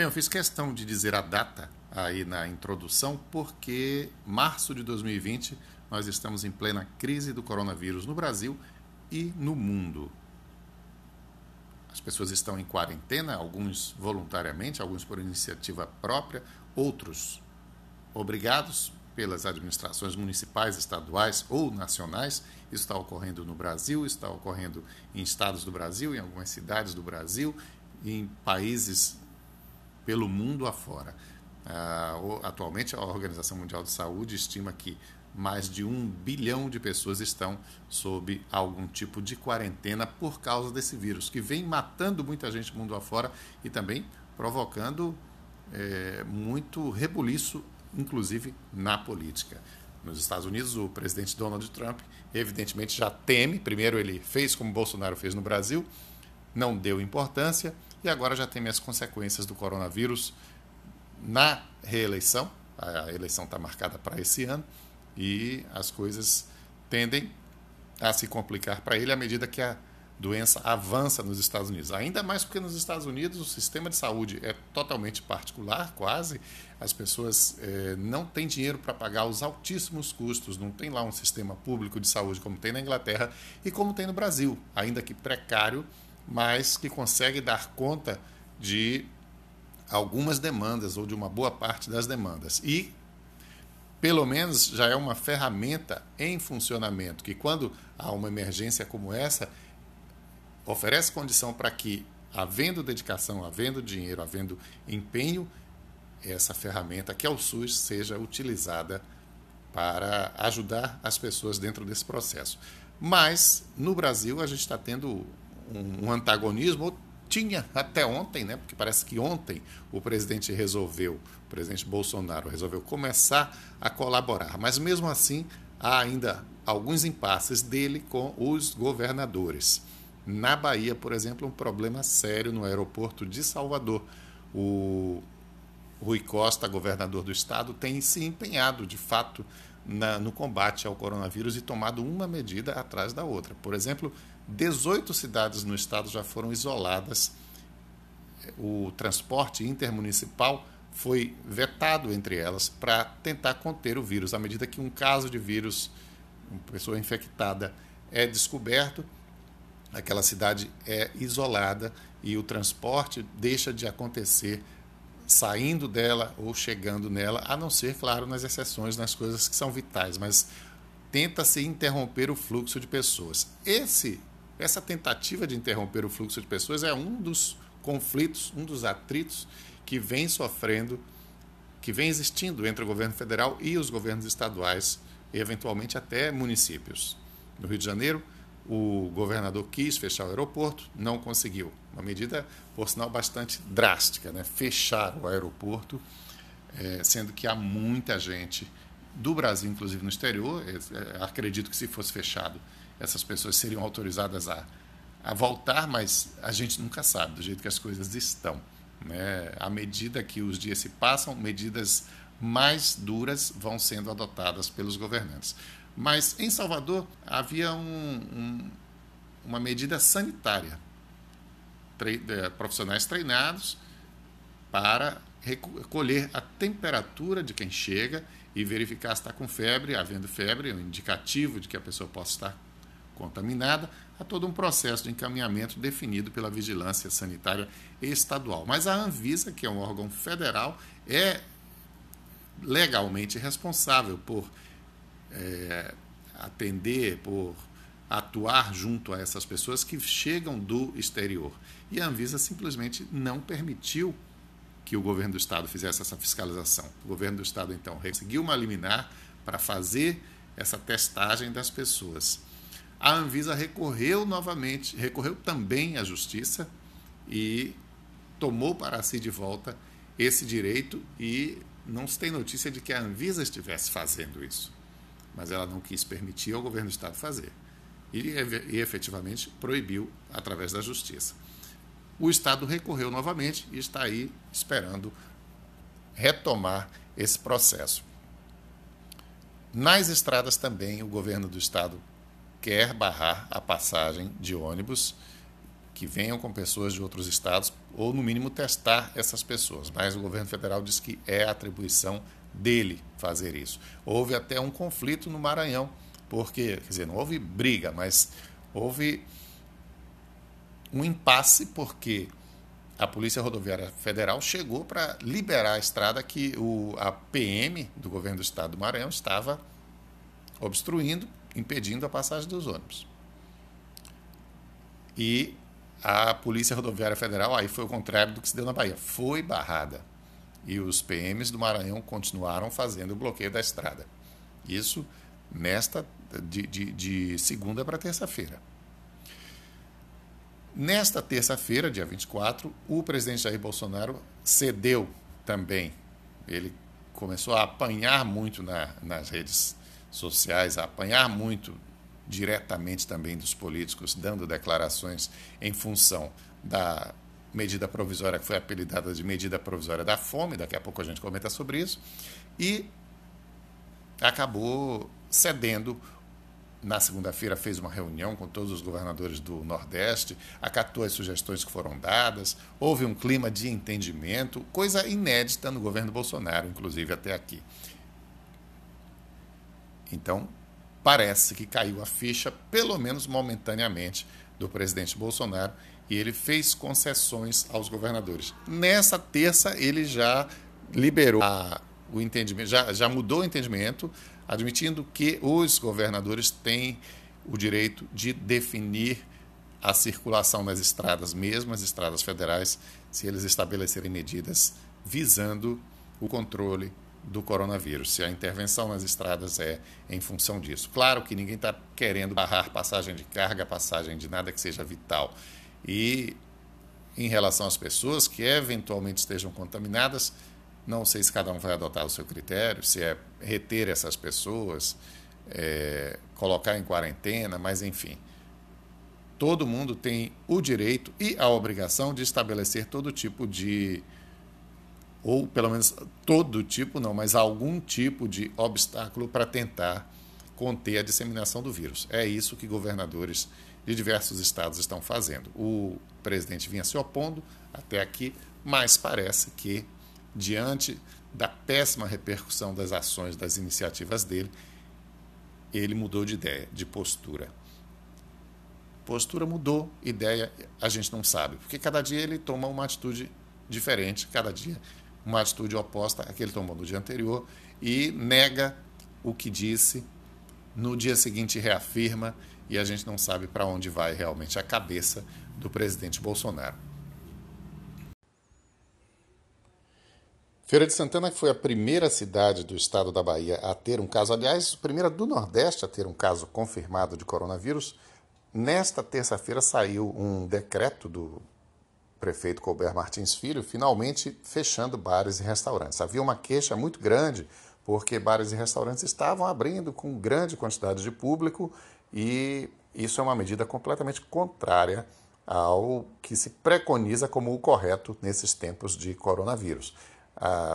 Bem, eu fiz questão de dizer a data aí na introdução, porque março de 2020 nós estamos em plena crise do coronavírus no Brasil e no mundo. As pessoas estão em quarentena, alguns voluntariamente, alguns por iniciativa própria, outros obrigados pelas administrações municipais, estaduais ou nacionais. Isso está ocorrendo no Brasil, está ocorrendo em estados do Brasil, em algumas cidades do Brasil, em países pelo mundo afora. Uh, atualmente, a Organização Mundial de Saúde estima que mais de um bilhão de pessoas estão sob algum tipo de quarentena por causa desse vírus, que vem matando muita gente mundo afora e também provocando é, muito rebuliço, inclusive na política. Nos Estados Unidos, o presidente Donald Trump, evidentemente, já teme. Primeiro, ele fez como Bolsonaro fez no Brasil, não deu importância, e agora já teme as consequências do coronavírus na reeleição. A eleição está marcada para esse ano e as coisas tendem a se complicar para ele à medida que a doença avança nos Estados Unidos. Ainda mais porque nos Estados Unidos o sistema de saúde é totalmente particular, quase. As pessoas eh, não têm dinheiro para pagar os altíssimos custos, não tem lá um sistema público de saúde como tem na Inglaterra e como tem no Brasil, ainda que precário, mas que consegue dar conta de algumas demandas ou de uma boa parte das demandas. E pelo menos já é uma ferramenta em funcionamento que quando há uma emergência como essa, oferece condição para que, havendo dedicação, havendo dinheiro, havendo empenho, essa ferramenta que é o SUS seja utilizada para ajudar as pessoas dentro desse processo. Mas no Brasil a gente está tendo um, um antagonismo, tinha até ontem, né? Porque parece que ontem o presidente resolveu, o presidente Bolsonaro resolveu começar a colaborar, mas mesmo assim há ainda alguns impasses dele com os governadores. Na Bahia, por exemplo, um problema sério no aeroporto de Salvador. O Rui Costa, governador do estado, tem se empenhado de fato na, no combate ao coronavírus e tomado uma medida atrás da outra. Por exemplo, 18 cidades no estado já foram isoladas. O transporte intermunicipal foi vetado entre elas para tentar conter o vírus. À medida que um caso de vírus, uma pessoa infectada, é descoberto, aquela cidade é isolada e o transporte deixa de acontecer saindo dela ou chegando nela, a não ser, claro, nas exceções, nas coisas que são vitais, mas tenta-se interromper o fluxo de pessoas. Esse essa tentativa de interromper o fluxo de pessoas é um dos conflitos, um dos atritos que vem sofrendo, que vem existindo entre o governo federal e os governos estaduais, e eventualmente até municípios. No Rio de Janeiro, o governador quis fechar o aeroporto, não conseguiu. Uma medida, por sinal, bastante drástica, né? fechar o aeroporto, é, sendo que há muita gente do Brasil, inclusive no exterior, é, acredito que se fosse fechado essas pessoas seriam autorizadas a, a voltar, mas a gente nunca sabe do jeito que as coisas estão. Né? À medida que os dias se passam, medidas mais duras vão sendo adotadas pelos governantes. Mas em Salvador havia um, um, uma medida sanitária. Tre é, profissionais treinados para recolher a temperatura de quem chega e verificar se está com febre, havendo febre, um indicativo de que a pessoa possa estar contaminada, há todo um processo de encaminhamento definido pela Vigilância Sanitária Estadual. Mas a Anvisa, que é um órgão federal, é legalmente responsável por é, atender, por atuar junto a essas pessoas que chegam do exterior. E a Anvisa simplesmente não permitiu que o governo do estado fizesse essa fiscalização. O governo do estado então conseguiu uma liminar para fazer essa testagem das pessoas a Anvisa recorreu novamente, recorreu também à justiça e tomou para si de volta esse direito e não se tem notícia de que a Anvisa estivesse fazendo isso. Mas ela não quis permitir ao governo do Estado fazer. E, e efetivamente proibiu através da justiça. O Estado recorreu novamente e está aí esperando retomar esse processo. Nas estradas também, o governo do Estado quer barrar a passagem de ônibus que venham com pessoas de outros estados, ou no mínimo testar essas pessoas. Mas o governo federal diz que é atribuição dele fazer isso. Houve até um conflito no Maranhão, porque, quer dizer, não houve briga, mas houve um impasse, porque a Polícia Rodoviária Federal chegou para liberar a estrada que o, a PM do governo do estado do Maranhão estava obstruindo, impedindo a passagem dos ônibus. E a Polícia Rodoviária Federal, aí foi o contrário do que se deu na Bahia, foi barrada. E os PMs do Maranhão continuaram fazendo o bloqueio da estrada. Isso nesta de, de, de segunda para terça-feira. Nesta terça-feira, dia 24, o presidente Jair Bolsonaro cedeu também. Ele começou a apanhar muito na, nas redes sociais, a apanhar muito diretamente também dos políticos, dando declarações em função da medida provisória que foi apelidada de medida provisória da fome, daqui a pouco a gente comenta sobre isso, e acabou cedendo. Na segunda-feira fez uma reunião com todos os governadores do Nordeste, acatou as sugestões que foram dadas, houve um clima de entendimento, coisa inédita no governo Bolsonaro, inclusive até aqui. Então, parece que caiu a ficha, pelo menos momentaneamente, do presidente Bolsonaro e ele fez concessões aos governadores. Nessa terça, ele já liberou a, o entendimento, já, já mudou o entendimento, admitindo que os governadores têm o direito de definir a circulação nas estradas, mesmo as estradas federais, se eles estabelecerem medidas visando o controle do coronavírus, se a intervenção nas estradas é em função disso. Claro que ninguém está querendo barrar passagem de carga, passagem de nada que seja vital. E em relação às pessoas que eventualmente estejam contaminadas, não sei se cada um vai adotar o seu critério, se é reter essas pessoas, é, colocar em quarentena, mas enfim. Todo mundo tem o direito e a obrigação de estabelecer todo tipo de ou pelo menos todo tipo, não, mas algum tipo de obstáculo para tentar conter a disseminação do vírus. É isso que governadores de diversos estados estão fazendo. O presidente vinha se opondo até aqui, mas parece que, diante da péssima repercussão das ações, das iniciativas dele, ele mudou de ideia, de postura. Postura mudou, ideia a gente não sabe, porque cada dia ele toma uma atitude diferente, cada dia uma atitude oposta à que ele tomou no dia anterior e nega o que disse, no dia seguinte reafirma e a gente não sabe para onde vai realmente a cabeça do presidente Bolsonaro. Feira de Santana foi a primeira cidade do estado da Bahia a ter um caso, aliás, a primeira do Nordeste a ter um caso confirmado de coronavírus. Nesta terça-feira saiu um decreto do prefeito Colbert Martins Filho, finalmente fechando bares e restaurantes. Havia uma queixa muito grande porque bares e restaurantes estavam abrindo com grande quantidade de público e isso é uma medida completamente contrária ao que se preconiza como o correto nesses tempos de coronavírus.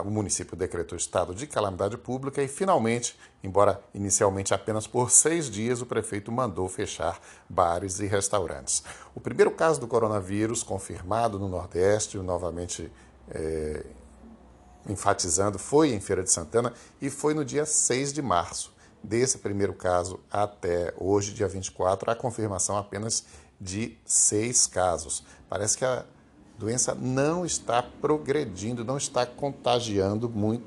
O município decretou estado de calamidade pública e, finalmente, embora inicialmente apenas por seis dias, o prefeito mandou fechar bares e restaurantes. O primeiro caso do coronavírus confirmado no Nordeste, novamente é, enfatizando, foi em Feira de Santana e foi no dia 6 de março. Desse primeiro caso até hoje, dia 24, a confirmação apenas de seis casos. Parece que a doença não está progredindo, não está contagiando muito,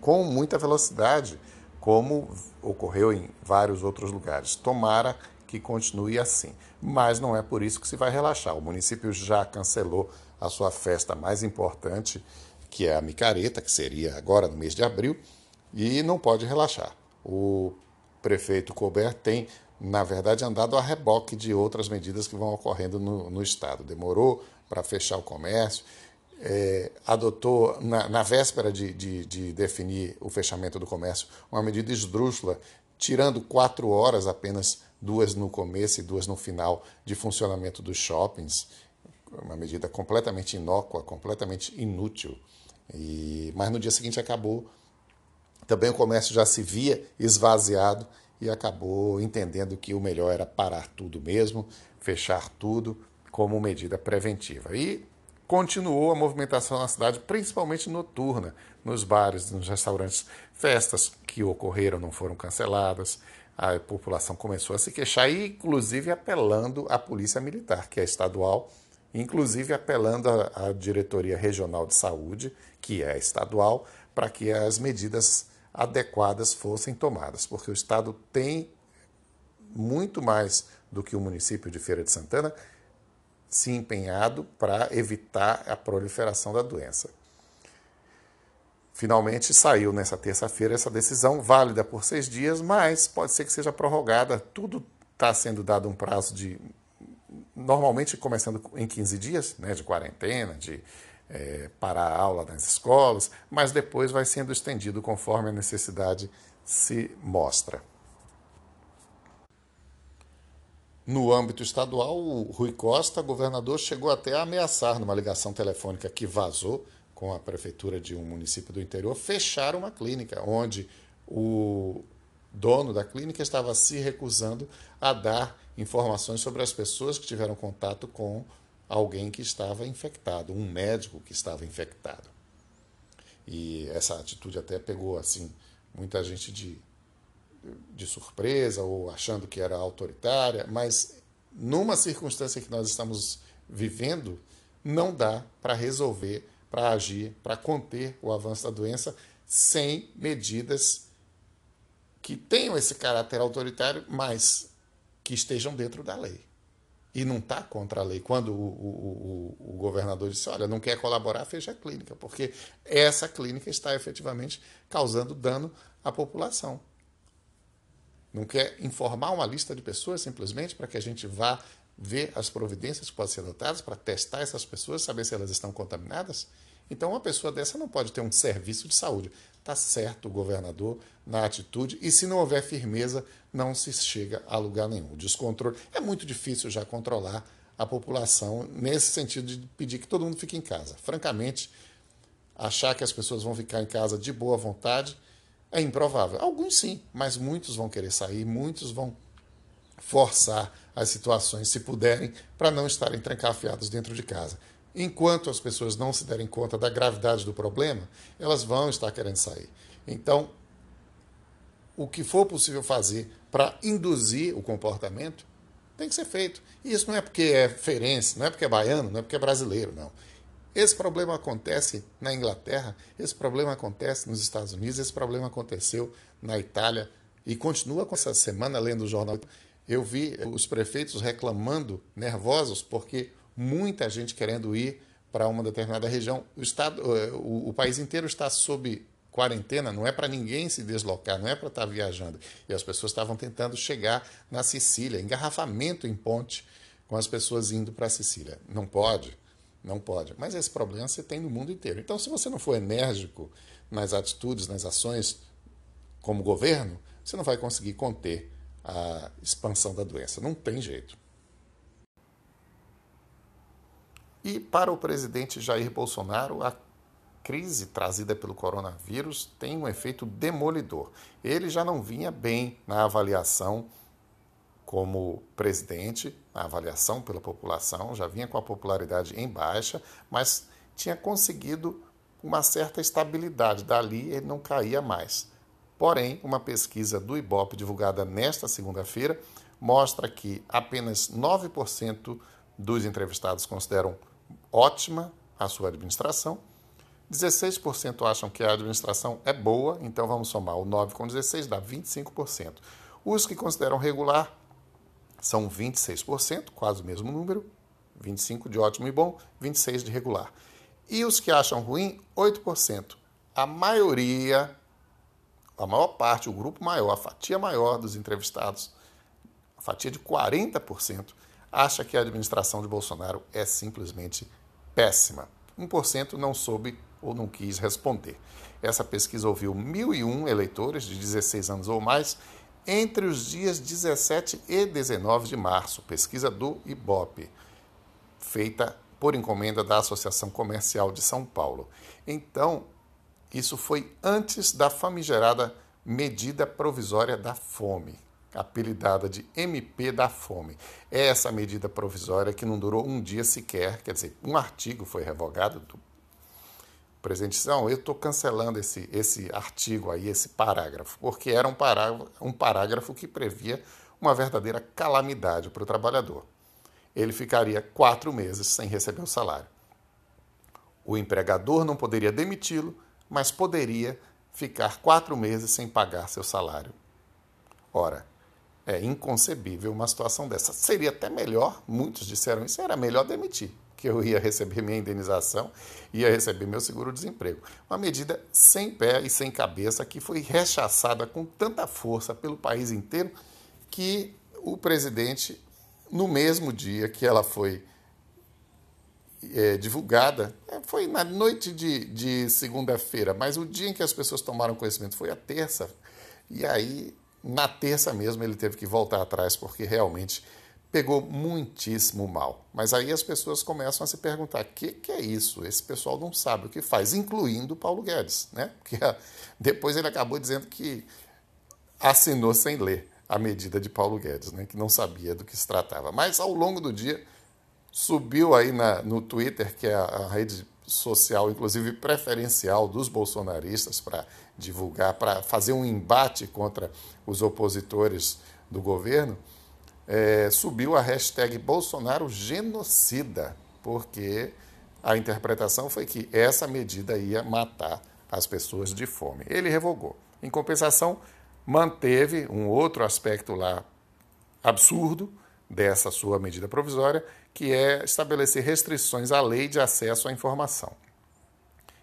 com muita velocidade, como ocorreu em vários outros lugares. Tomara que continue assim. Mas não é por isso que se vai relaxar. O município já cancelou a sua festa mais importante, que é a micareta, que seria agora no mês de abril, e não pode relaxar. O prefeito Colbert tem, na verdade, andado a reboque de outras medidas que vão ocorrendo no, no Estado. Demorou para fechar o comércio, é, adotou, na, na véspera de, de, de, definir o fechamento do comércio, uma medida esdrúxula, tirando quatro horas apenas, duas no começo e duas no final, de funcionamento dos shoppings. Uma medida completamente inócua, completamente inútil. E, mas no dia seguinte acabou. Também o comércio já se via esvaziado e acabou entendendo que o melhor era parar tudo mesmo, fechar tudo como medida preventiva. E continuou a movimentação na cidade, principalmente noturna, nos bares, nos restaurantes. Festas que ocorreram não foram canceladas. A população começou a se queixar, inclusive apelando à polícia militar, que é estadual, inclusive apelando à, à diretoria regional de saúde, que é estadual, para que as medidas adequadas fossem tomadas, porque o estado tem muito mais do que o município de Feira de Santana se empenhado para evitar a proliferação da doença. Finalmente saiu nessa terça-feira essa decisão, válida por seis dias, mas pode ser que seja prorrogada. Tudo está sendo dado um prazo de. Normalmente começando em 15 dias, né, de quarentena, de é, parar a aula nas escolas, mas depois vai sendo estendido conforme a necessidade se mostra. No âmbito estadual, o Rui Costa, governador, chegou até a ameaçar, numa ligação telefônica que vazou com a prefeitura de um município do interior, fechar uma clínica, onde o dono da clínica estava se recusando a dar informações sobre as pessoas que tiveram contato com alguém que estava infectado, um médico que estava infectado. E essa atitude até pegou assim muita gente de de surpresa ou achando que era autoritária, mas numa circunstância que nós estamos vivendo, não dá para resolver, para agir, para conter o avanço da doença sem medidas que tenham esse caráter autoritário, mas que estejam dentro da lei. E não está contra a lei. Quando o, o, o, o, governador disse, olha, não quer colaborar, fecha a clínica, porque essa clínica está efetivamente causando dano à população. Não quer informar uma lista de pessoas simplesmente para que a gente vá ver as providências que podem ser adotadas para testar essas pessoas, saber se elas estão contaminadas? Então, uma pessoa dessa não pode ter um serviço de saúde. Está certo o governador na atitude, e se não houver firmeza, não se chega a lugar nenhum. Descontrole. É muito difícil já controlar a população nesse sentido de pedir que todo mundo fique em casa. Francamente, achar que as pessoas vão ficar em casa de boa vontade é improvável. Alguns sim, mas muitos vão querer sair, muitos vão forçar as situações, se puderem, para não estarem trancafiados dentro de casa. Enquanto as pessoas não se derem conta da gravidade do problema, elas vão estar querendo sair. Então, o que for possível fazer para induzir o comportamento tem que ser feito. E isso não é porque é ferense, não é porque é baiano, não é porque é brasileiro, não. Esse problema acontece na Inglaterra, esse problema acontece nos Estados Unidos, esse problema aconteceu na Itália e continua com essa semana lendo o jornal. Eu vi os prefeitos reclamando, nervosos, porque muita gente querendo ir para uma determinada região. O, estado, eh, o, o país inteiro está sob quarentena, não é para ninguém se deslocar, não é para estar viajando. E as pessoas estavam tentando chegar na Sicília, engarrafamento em ponte com as pessoas indo para a Sicília. Não pode. Não pode. Mas esse problema você tem no mundo inteiro. Então, se você não for enérgico nas atitudes, nas ações como governo, você não vai conseguir conter a expansão da doença. Não tem jeito. E para o presidente Jair Bolsonaro, a crise trazida pelo coronavírus tem um efeito demolidor. Ele já não vinha bem na avaliação como presidente, a avaliação pela população, já vinha com a popularidade em baixa, mas tinha conseguido uma certa estabilidade. Dali ele não caía mais. Porém, uma pesquisa do IBOP divulgada nesta segunda-feira mostra que apenas 9% dos entrevistados consideram ótima a sua administração, 16% acham que a administração é boa, então vamos somar o 9 com 16, dá 25%. Os que consideram regular são 26%, quase o mesmo número, 25% de ótimo e bom, 26% de regular. E os que acham ruim, 8%. A maioria, a maior parte, o grupo maior, a fatia maior dos entrevistados, a fatia de 40%, acha que a administração de Bolsonaro é simplesmente péssima. 1% não soube ou não quis responder. Essa pesquisa ouviu 1.001 eleitores de 16 anos ou mais entre os dias 17 e 19 de março, pesquisa do IBOP, feita por encomenda da Associação Comercial de São Paulo. Então, isso foi antes da famigerada medida provisória da fome. apelidada de MP da Fome. É essa medida provisória que não durou um dia sequer, quer dizer, um artigo foi revogado do presidente disse, eu estou cancelando esse, esse artigo aí, esse parágrafo, porque era um parágrafo, um parágrafo que previa uma verdadeira calamidade para o trabalhador. Ele ficaria quatro meses sem receber o salário. O empregador não poderia demiti-lo, mas poderia ficar quatro meses sem pagar seu salário. Ora, é inconcebível uma situação dessa. Seria até melhor, muitos disseram isso, era melhor demitir que eu ia receber minha indenização, ia receber meu seguro-desemprego. Uma medida sem pé e sem cabeça que foi rechaçada com tanta força pelo país inteiro que o presidente, no mesmo dia que ela foi é, divulgada, é, foi na noite de, de segunda-feira, mas o dia em que as pessoas tomaram conhecimento foi a terça. E aí, na terça mesmo, ele teve que voltar atrás, porque realmente pegou muitíssimo mal. Mas aí as pessoas começam a se perguntar: o que, que, é isso? Esse pessoal não sabe o que faz, incluindo Paulo Guedes, né? Porque depois ele acabou dizendo que assinou sem ler a medida de Paulo Guedes, né? Que não sabia do que se tratava. Mas ao longo do dia subiu aí na, no Twitter, que é a, a rede social, inclusive preferencial dos bolsonaristas para divulgar, para fazer um embate contra os opositores do governo é, subiu a hashtag Bolsonaro genocida, porque a interpretação foi que essa medida ia matar as pessoas de fome. Ele revogou. Em compensação, manteve um outro aspecto lá absurdo dessa sua medida provisória, que é estabelecer restrições à lei de acesso à informação,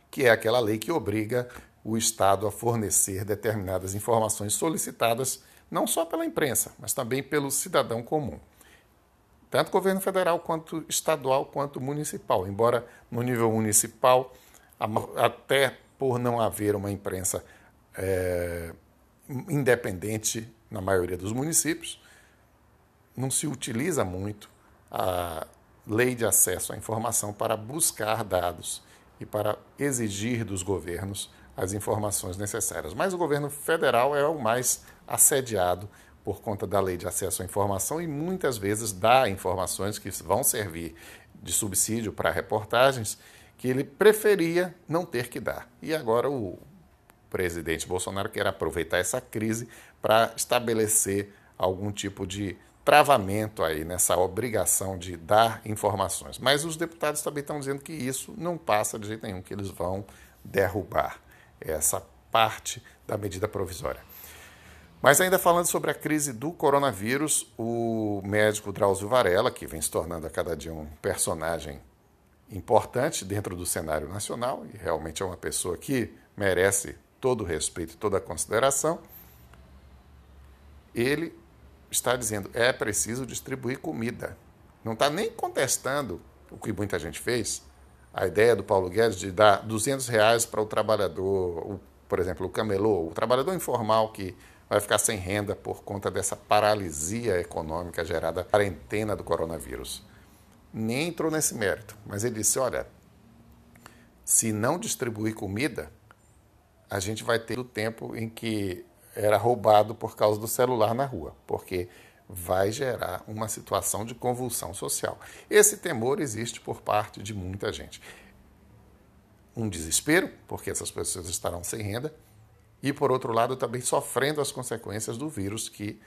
que é aquela lei que obriga o Estado a fornecer determinadas informações solicitadas não só pela imprensa, mas também pelo cidadão comum. Tanto governo federal quanto estadual quanto municipal. Embora no nível municipal, até por não haver uma imprensa é, independente na maioria dos municípios, não se utiliza muito a lei de acesso à informação para buscar dados e para exigir dos governos as informações necessárias. Mas o governo federal é o mais assediado por conta da lei de acesso à informação e muitas vezes dá informações que vão servir de subsídio para reportagens que ele preferia não ter que dar. E agora o presidente Bolsonaro quer aproveitar essa crise para estabelecer algum tipo de travamento aí nessa obrigação de dar informações. Mas os deputados também estão dizendo que isso não passa de jeito nenhum, que eles vão derrubar essa parte da medida provisória. Mas ainda falando sobre a crise do coronavírus, o médico Drauzio Varela, que vem se tornando a cada dia um personagem importante dentro do cenário nacional, e realmente é uma pessoa que merece todo o respeito e toda a consideração, ele está dizendo é preciso distribuir comida. Não está nem contestando o que muita gente fez, a ideia do Paulo Guedes de dar 200 reais para o trabalhador, por exemplo, o camelô, o trabalhador informal que vai ficar sem renda por conta dessa paralisia econômica gerada pela quarentena do coronavírus. Nem entrou nesse mérito, mas ele disse: olha, se não distribuir comida, a gente vai ter o tempo em que era roubado por causa do celular na rua, porque vai gerar uma situação de convulsão social. Esse temor existe por parte de muita gente. Um desespero, porque essas pessoas estarão sem renda, e, por outro lado, também sofrendo as consequências do vírus, que,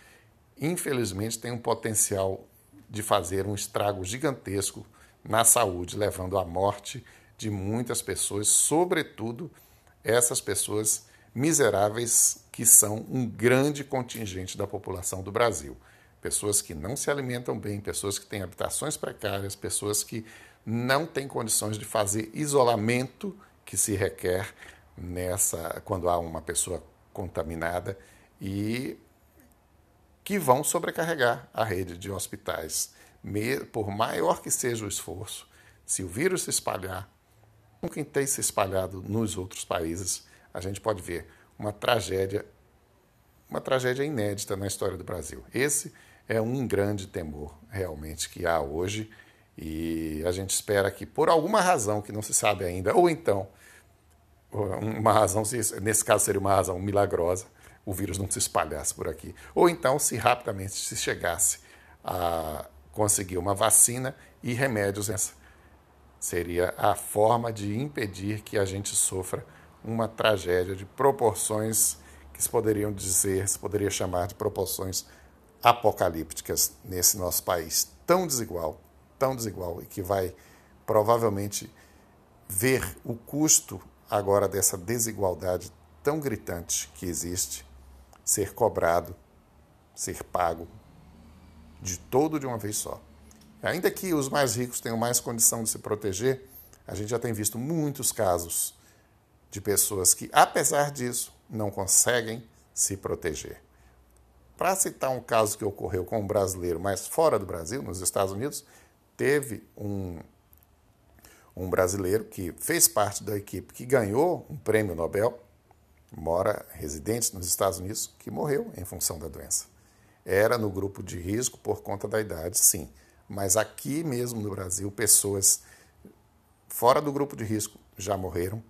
infelizmente, tem um potencial de fazer um estrago gigantesco na saúde, levando à morte de muitas pessoas, sobretudo essas pessoas miseráveis que são um grande contingente da população do Brasil. Pessoas que não se alimentam bem, pessoas que têm habitações precárias, pessoas que não têm condições de fazer isolamento que se requer nessa quando há uma pessoa contaminada e que vão sobrecarregar a rede de hospitais. Por maior que seja o esforço, se o vírus se espalhar, quem tem se espalhado nos outros países, a gente pode ver uma tragédia, uma tragédia inédita na história do Brasil. Esse é um grande temor realmente que há hoje e a gente espera que por alguma razão que não se sabe ainda, ou então uma razão, nesse caso seria uma razão milagrosa, o vírus não se espalhasse por aqui. Ou então, se rapidamente se chegasse a conseguir uma vacina e remédios, seria a forma de impedir que a gente sofra uma tragédia de proporções que se poderiam dizer, se poderia chamar de proporções apocalípticas nesse nosso país tão desigual, tão desigual e que vai provavelmente ver o custo agora dessa desigualdade tão gritante que existe ser cobrado, ser pago de todo de uma vez só. Ainda que os mais ricos tenham mais condição de se proteger, a gente já tem visto muitos casos de pessoas que, apesar disso, não conseguem se proteger. Para citar um caso que ocorreu com um brasileiro, mas fora do Brasil, nos Estados Unidos, teve um, um brasileiro que fez parte da equipe que ganhou um prêmio Nobel, mora residente nos Estados Unidos, que morreu em função da doença. Era no grupo de risco por conta da idade, sim, mas aqui mesmo no Brasil, pessoas fora do grupo de risco já morreram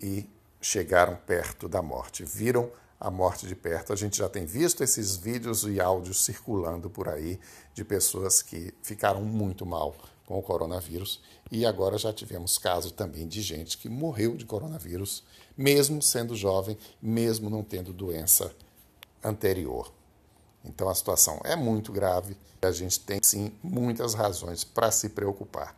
e chegaram perto da morte, viram a morte de perto. A gente já tem visto esses vídeos e áudios circulando por aí de pessoas que ficaram muito mal com o coronavírus e agora já tivemos caso também de gente que morreu de coronavírus, mesmo sendo jovem, mesmo não tendo doença anterior. Então a situação é muito grave e a gente tem sim muitas razões para se preocupar.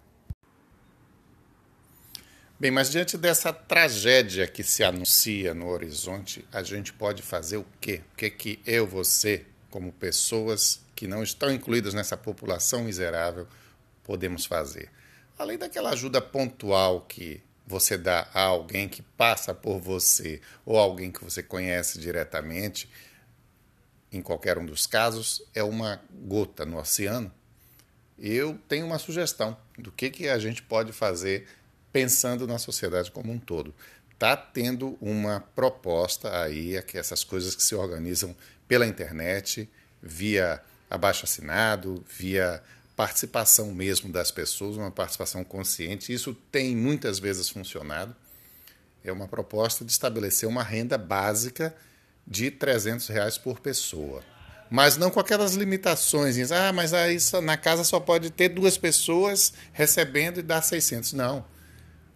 Bem, mas diante dessa tragédia que se anuncia no horizonte, a gente pode fazer o quê? O que que eu, você, como pessoas que não estão incluídas nessa população miserável, podemos fazer? Além daquela ajuda pontual que você dá a alguém que passa por você ou alguém que você conhece diretamente, em qualquer um dos casos, é uma gota no oceano. Eu tenho uma sugestão do que, que a gente pode fazer pensando na sociedade como um todo. Está tendo uma proposta aí, é que essas coisas que se organizam pela internet, via abaixo assinado, via participação mesmo das pessoas, uma participação consciente. Isso tem muitas vezes funcionado. É uma proposta de estabelecer uma renda básica de 300 reais por pessoa. Mas não com aquelas limitações. Ah, mas aí na casa só pode ter duas pessoas recebendo e dar 600. Não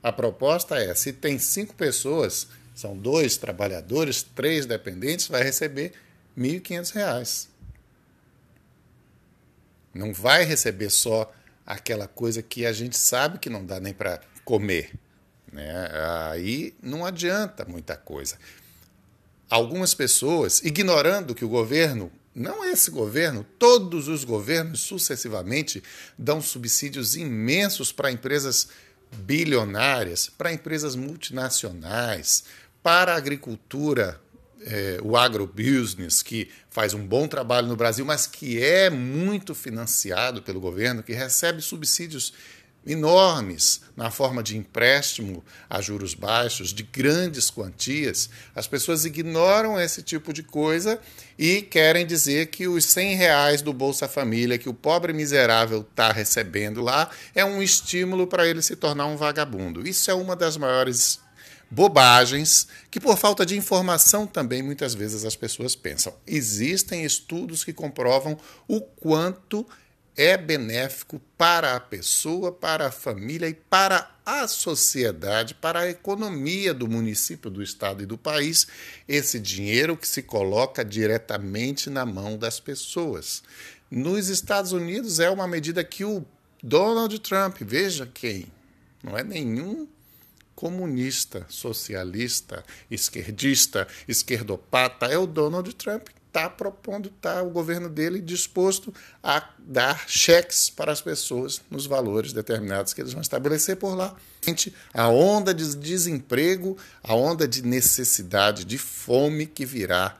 a proposta é: se tem cinco pessoas, são dois trabalhadores, três dependentes, vai receber R$ 1.500. Não vai receber só aquela coisa que a gente sabe que não dá nem para comer. Né? Aí não adianta muita coisa. Algumas pessoas, ignorando que o governo, não esse governo, todos os governos sucessivamente dão subsídios imensos para empresas bilionárias para empresas multinacionais, para a agricultura, é, o agrobusiness, que faz um bom trabalho no Brasil, mas que é muito financiado pelo governo, que recebe subsídios enormes na forma de empréstimo a juros baixos, de grandes quantias, as pessoas ignoram esse tipo de coisa e querem dizer que os 100 reais do Bolsa Família que o pobre miserável está recebendo lá é um estímulo para ele se tornar um vagabundo. Isso é uma das maiores bobagens que, por falta de informação, também muitas vezes as pessoas pensam. Existem estudos que comprovam o quanto é benéfico para a pessoa, para a família e para a sociedade, para a economia do município, do estado e do país, esse dinheiro que se coloca diretamente na mão das pessoas. Nos Estados Unidos é uma medida que o Donald Trump, veja quem, não é nenhum comunista, socialista, esquerdista, esquerdopata, é o Donald Trump está propondo, está o governo dele disposto a dar cheques para as pessoas nos valores determinados que eles vão estabelecer por lá. A onda de desemprego, a onda de necessidade, de fome que virá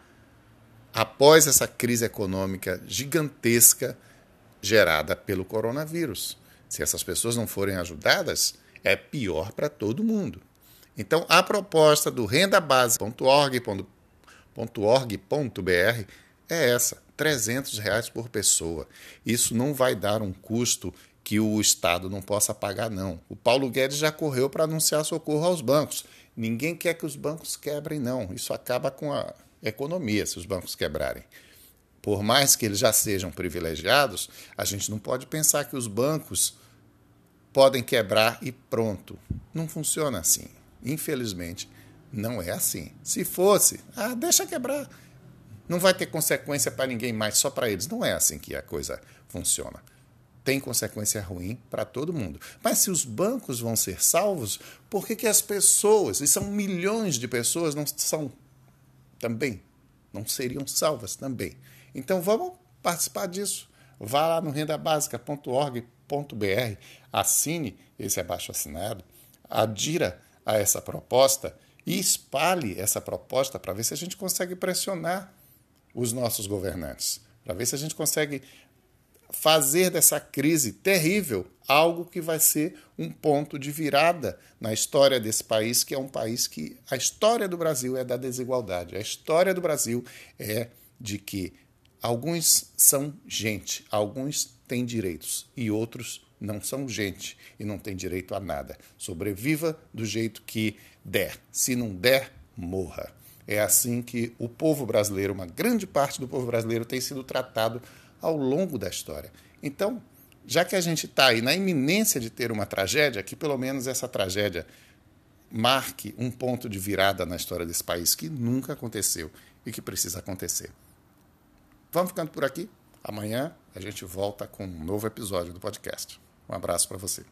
após essa crise econômica gigantesca gerada pelo coronavírus. Se essas pessoas não forem ajudadas, é pior para todo mundo. Então, a proposta do rendabase.org.br .org.br é essa, 300 reais por pessoa. Isso não vai dar um custo que o Estado não possa pagar, não. O Paulo Guedes já correu para anunciar socorro aos bancos. Ninguém quer que os bancos quebrem, não. Isso acaba com a economia se os bancos quebrarem. Por mais que eles já sejam privilegiados, a gente não pode pensar que os bancos podem quebrar e pronto. Não funciona assim. Infelizmente, não é assim. Se fosse, ah, deixa quebrar. Não vai ter consequência para ninguém mais, só para eles. Não é assim que a coisa funciona. Tem consequência ruim para todo mundo. Mas se os bancos vão ser salvos, por que, que as pessoas, e são milhões de pessoas, não são também? Não seriam salvas também. Então vamos participar disso. Vá lá no rendabásica.org.br, assine esse abaixo assinado, adira a essa proposta e espalhe essa proposta para ver se a gente consegue pressionar os nossos governantes, para ver se a gente consegue fazer dessa crise terrível algo que vai ser um ponto de virada na história desse país, que é um país que a história do Brasil é da desigualdade. A história do Brasil é de que alguns são gente, alguns têm direitos e outros não são gente e não têm direito a nada. Sobreviva do jeito que der. Se não der, morra. É assim que o povo brasileiro, uma grande parte do povo brasileiro, tem sido tratado ao longo da história. Então, já que a gente está aí na iminência de ter uma tragédia, que pelo menos essa tragédia marque um ponto de virada na história desse país que nunca aconteceu e que precisa acontecer. Vamos ficando por aqui. Amanhã a gente volta com um novo episódio do podcast. Um abraço para você.